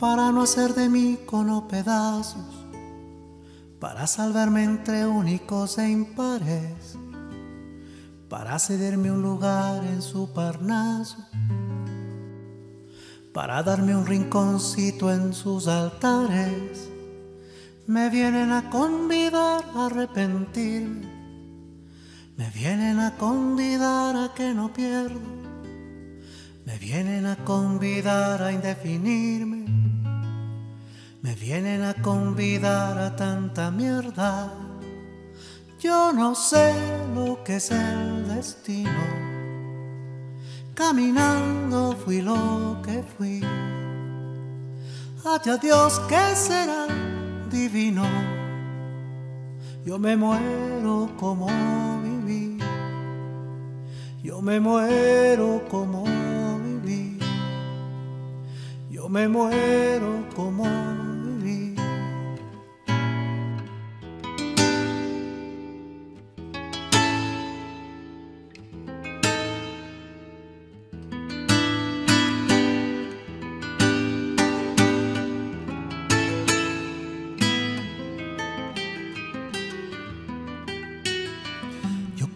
para no hacer de mí cono pedazos, para salvarme entre únicos e impares, para cederme un lugar en su parnaso, para darme un rinconcito en sus altares. Me vienen a convidar a arrepentirme, me vienen a convidar a que no pierda, me vienen a convidar a indefinirme me vienen a convidar a tanta mierda. Yo no sé lo que es el destino. Caminando fui lo que fui. Haya Dios que será divino. Yo me muero como viví. Yo me muero como viví. Yo me muero como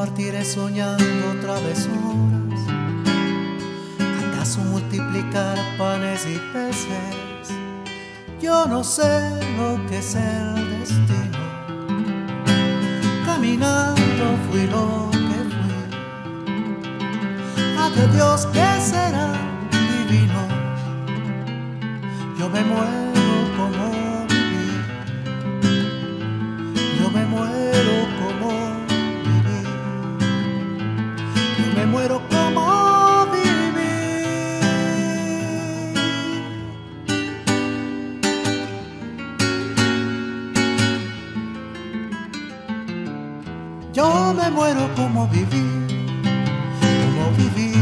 Partiré soñando travesuras. ¿Acaso multiplicar panes y peces? Yo no sé lo que es el destino. Caminando fui lo que fui. Ante Dios que será divino. Yo me muero Yo me muero como viví, como viví.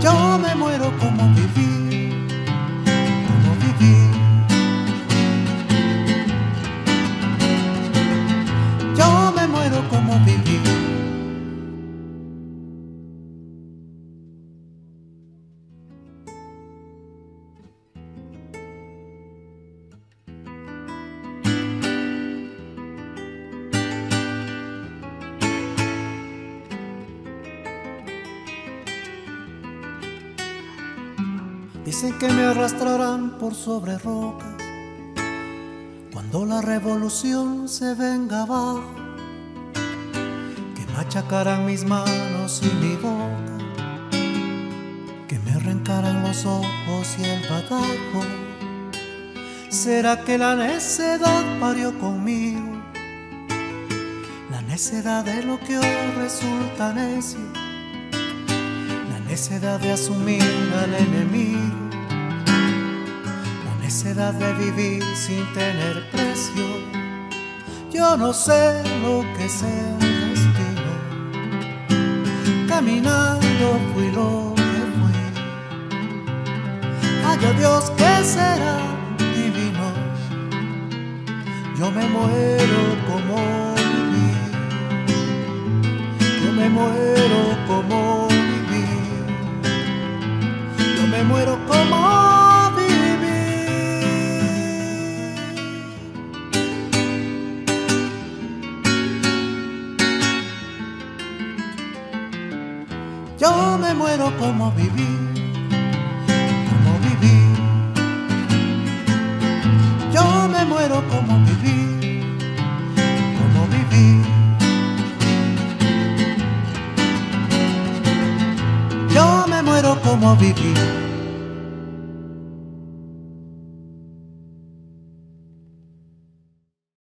Yo me muero como viví, como viví. Dicen que me arrastrarán por sobre rocas cuando la revolución se venga abajo, que machacarán mis manos y mi boca, que me arrancarán los ojos y el badajo. ¿Será que la necedad parió conmigo? La necedad de lo que hoy resulta necio necedad de asumir al enemigo, la necedad de vivir sin tener precio. Yo no sé lo que es el destino. Caminando fui lo que fui. Haya Dios que será divino. Yo me muero como viví. Yo me muero como me muero como viví. Yo me muero como viví, como viví. Yo me muero como viví, como viví. Yo me muero como viví.